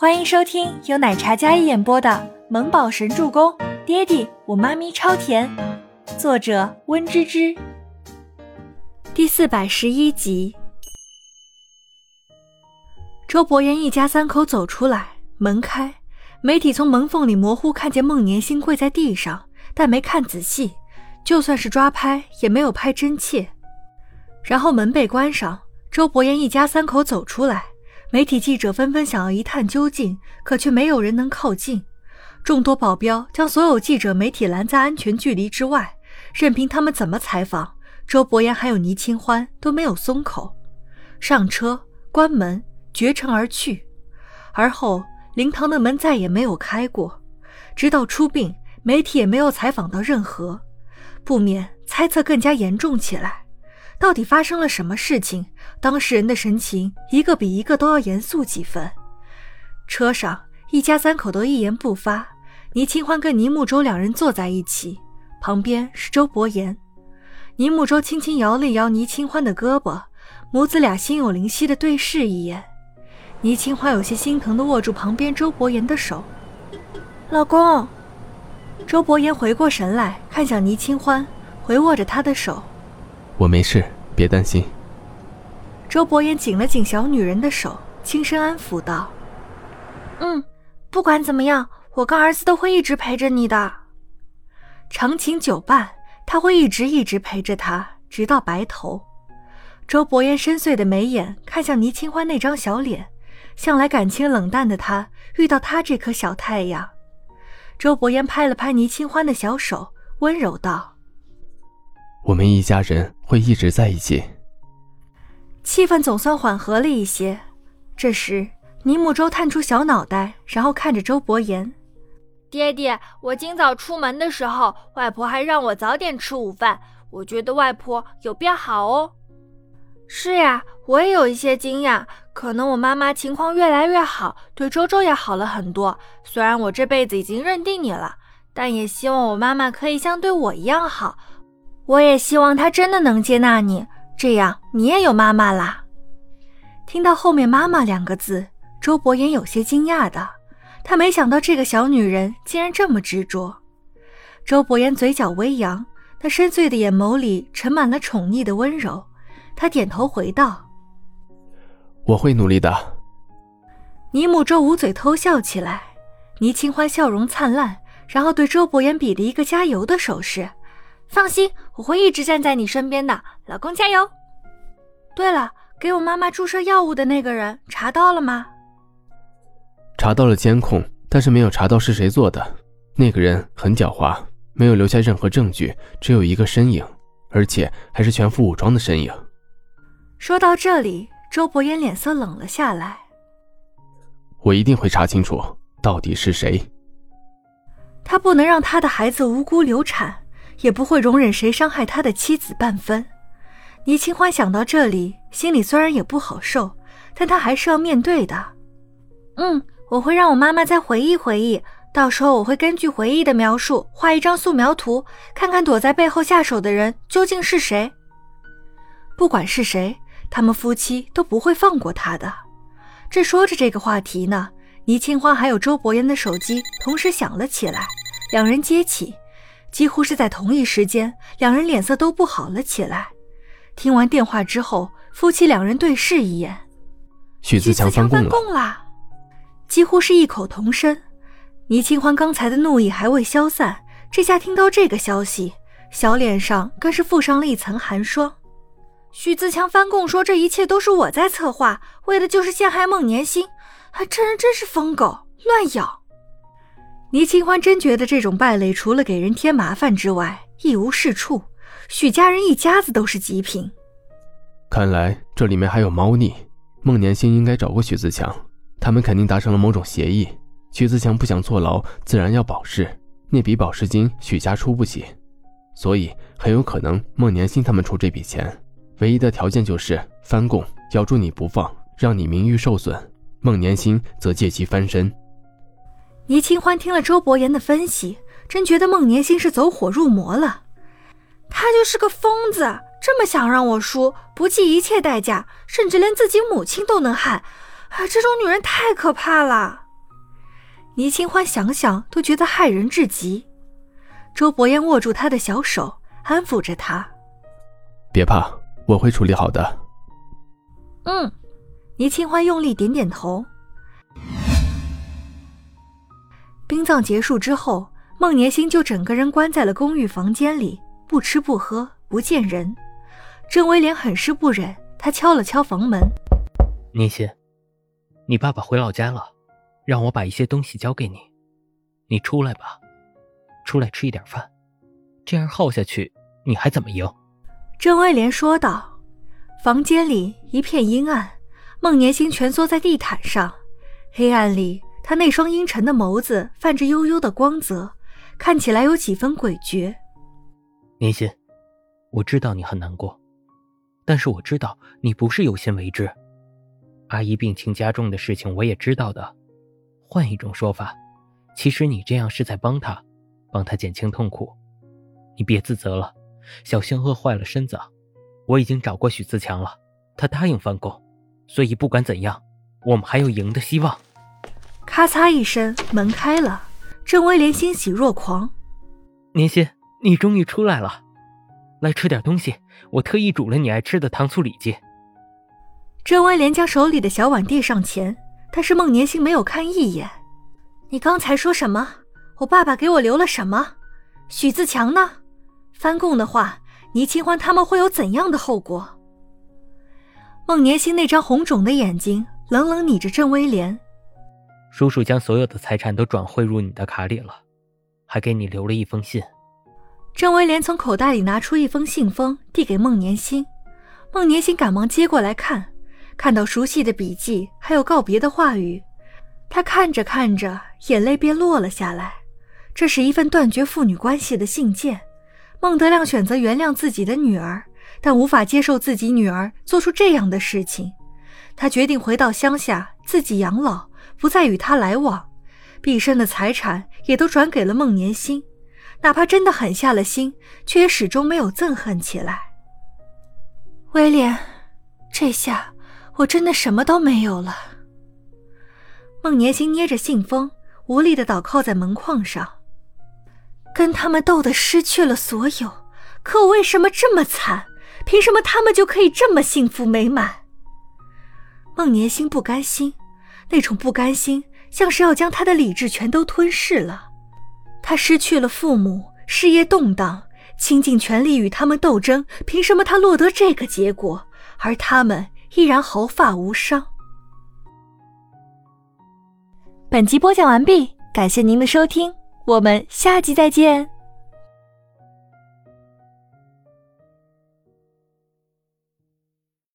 欢迎收听由奶茶嘉一演播的《萌宝神助攻》，爹地我妈咪超甜，作者温芝芝。第四百十一集。周伯言一家三口走出来，门开，媒体从门缝里模糊看见孟年星跪在地上，但没看仔细，就算是抓拍也没有拍真切。然后门被关上，周伯言一家三口走出来。媒体记者纷纷想要一探究竟，可却没有人能靠近。众多保镖将所有记者、媒体拦在安全距离之外，任凭他们怎么采访，周伯言还有倪清欢都没有松口。上车，关门，绝尘而去。而后，灵堂的门再也没有开过，直到出殡，媒体也没有采访到任何，不免猜测更加严重起来。到底发生了什么事情？当事人的神情一个比一个都要严肃几分。车上一家三口都一言不发。倪清欢跟倪木舟两人坐在一起，旁边是周伯言。倪木舟轻轻摇了摇倪清欢的胳膊，母子俩心有灵犀的对视一眼。倪清欢有些心疼的握住旁边周伯言的手：“老公。”周伯言回过神来看向倪清欢，回握着他的手。我没事，别担心。周伯言紧了紧小女人的手，轻声安抚道：“嗯，不管怎么样，我跟儿子都会一直陪着你的。长情久伴，他会一直一直陪着她，直到白头。”周伯言深邃的眉眼看向倪清欢那张小脸，向来感情冷淡的他遇到他这颗小太阳。周伯言拍了拍倪清欢的小手，温柔道。我们一家人会一直在一起。气氛总算缓和了一些。这时，尼木舟探出小脑袋，然后看着周伯言：“爹爹，我今早出门的时候，外婆还让我早点吃午饭。我觉得外婆有变好哦。”“是呀，我也有一些惊讶。可能我妈妈情况越来越好，对周周也好了很多。虽然我这辈子已经认定你了，但也希望我妈妈可以像对我一样好。”我也希望他真的能接纳你，这样你也有妈妈啦。听到后面“妈妈”两个字，周伯言有些惊讶的，他没想到这个小女人竟然这么执着。周伯言嘴角微扬，那深邃的眼眸里盛满了宠溺的温柔。他点头回道：“我会努力的。”倪木舟捂嘴偷笑起来，倪清欢笑容灿烂，然后对周伯言比了一个加油的手势。放心，我会一直站在你身边的，老公加油。对了，给我妈妈注射药物的那个人查到了吗？查到了监控，但是没有查到是谁做的。那个人很狡猾，没有留下任何证据，只有一个身影，而且还是全副武装的身影。说到这里，周伯言脸色冷了下来。我一定会查清楚到底是谁。他不能让他的孩子无辜流产。也不会容忍谁伤害他的妻子半分。倪清欢想到这里，心里虽然也不好受，但他还是要面对的。嗯，我会让我妈妈再回忆回忆，到时候我会根据回忆的描述画一张素描图，看看躲在背后下手的人究竟是谁。不管是谁，他们夫妻都不会放过他的。正说着这个话题呢，倪清欢还有周伯言的手机同时响了起来，两人接起。几乎是在同一时间，两人脸色都不好了起来。听完电话之后，夫妻两人对视一眼，许自强翻供了，几乎是异口同声。倪清欢刚才的怒意还未消散，这下听到这个消息，小脸上更是附上了一层寒霜。许自强翻供说这一切都是我在策划，为的就是陷害孟年心，这人真是疯狗，乱咬。倪清欢真觉得这种败类除了给人添麻烦之外一无是处。许家人一家子都是极品，看来这里面还有猫腻。孟年星应该找过许自强，他们肯定达成了某种协议。许自强不想坐牢，自然要保释，那笔保释金许家出不起，所以很有可能孟年星他们出这笔钱。唯一的条件就是翻供，咬住你不放，让你名誉受损。孟年星则借机翻身。倪清欢听了周伯言的分析，真觉得孟年心是走火入魔了。他就是个疯子，这么想让我输，不计一切代价，甚至连自己母亲都能害。啊，这种女人太可怕了。倪清欢想想都觉得害人至极。周伯言握住他的小手，安抚着他：“别怕，我会处理好的。”嗯，倪清欢用力点点头。殡葬结束之后，孟年星就整个人关在了公寓房间里，不吃不喝，不见人。郑威廉很是不忍，他敲了敲房门：“年心，你爸爸回老家了，让我把一些东西交给你，你出来吧。”出来吃一点饭，这样耗下去，你还怎么赢？郑威廉说道。房间里一片阴暗，孟年星蜷缩在地毯上，黑暗里，他那双阴沉的眸子泛着幽幽的光泽，看起来有几分诡谲。年心，我知道你很难过，但是我知道你不是有心为之。阿姨病情加重的事情我也知道的，换一种说法，其实你这样是在帮她。帮他减轻痛苦，你别自责了。小仙饿坏了身子，我已经找过许自强了，他答应翻供，所以不管怎样，我们还有赢的希望。咔嚓一声，门开了，郑威廉欣喜若狂。年心，你终于出来了，来吃点东西，我特意煮了你爱吃的糖醋里脊。郑威廉将手里的小碗递上前，但是孟年心没有看一眼。你刚才说什么？我爸爸给我留了什么？许自强呢？翻供的话，倪清欢他们会有怎样的后果？孟年星那张红肿的眼睛冷冷睨着郑威廉。叔叔将所有的财产都转汇入你的卡里了，还给你留了一封信。郑威廉从口袋里拿出一封信封，递给孟年星。孟年星赶忙接过来看，看到熟悉的笔迹，还有告别的话语，他看着看着，眼泪便落了下来。这是一份断绝父女关系的信件。孟德亮选择原谅自己的女儿，但无法接受自己女儿做出这样的事情。他决定回到乡下自己养老，不再与他来往。毕生的财产也都转给了孟年心，哪怕真的狠下了心，却也始终没有憎恨起来。威廉，这下我真的什么都没有了。孟年心捏着信封，无力的倒靠在门框上。跟他们斗得失去了所有，可我为什么这么惨？凭什么他们就可以这么幸福美满？孟年星不甘心，那种不甘心像是要将他的理智全都吞噬了。他失去了父母，事业动荡，倾尽全力与他们斗争，凭什么他落得这个结果，而他们依然毫发无伤？本集播讲完毕，感谢您的收听。我们下集再见。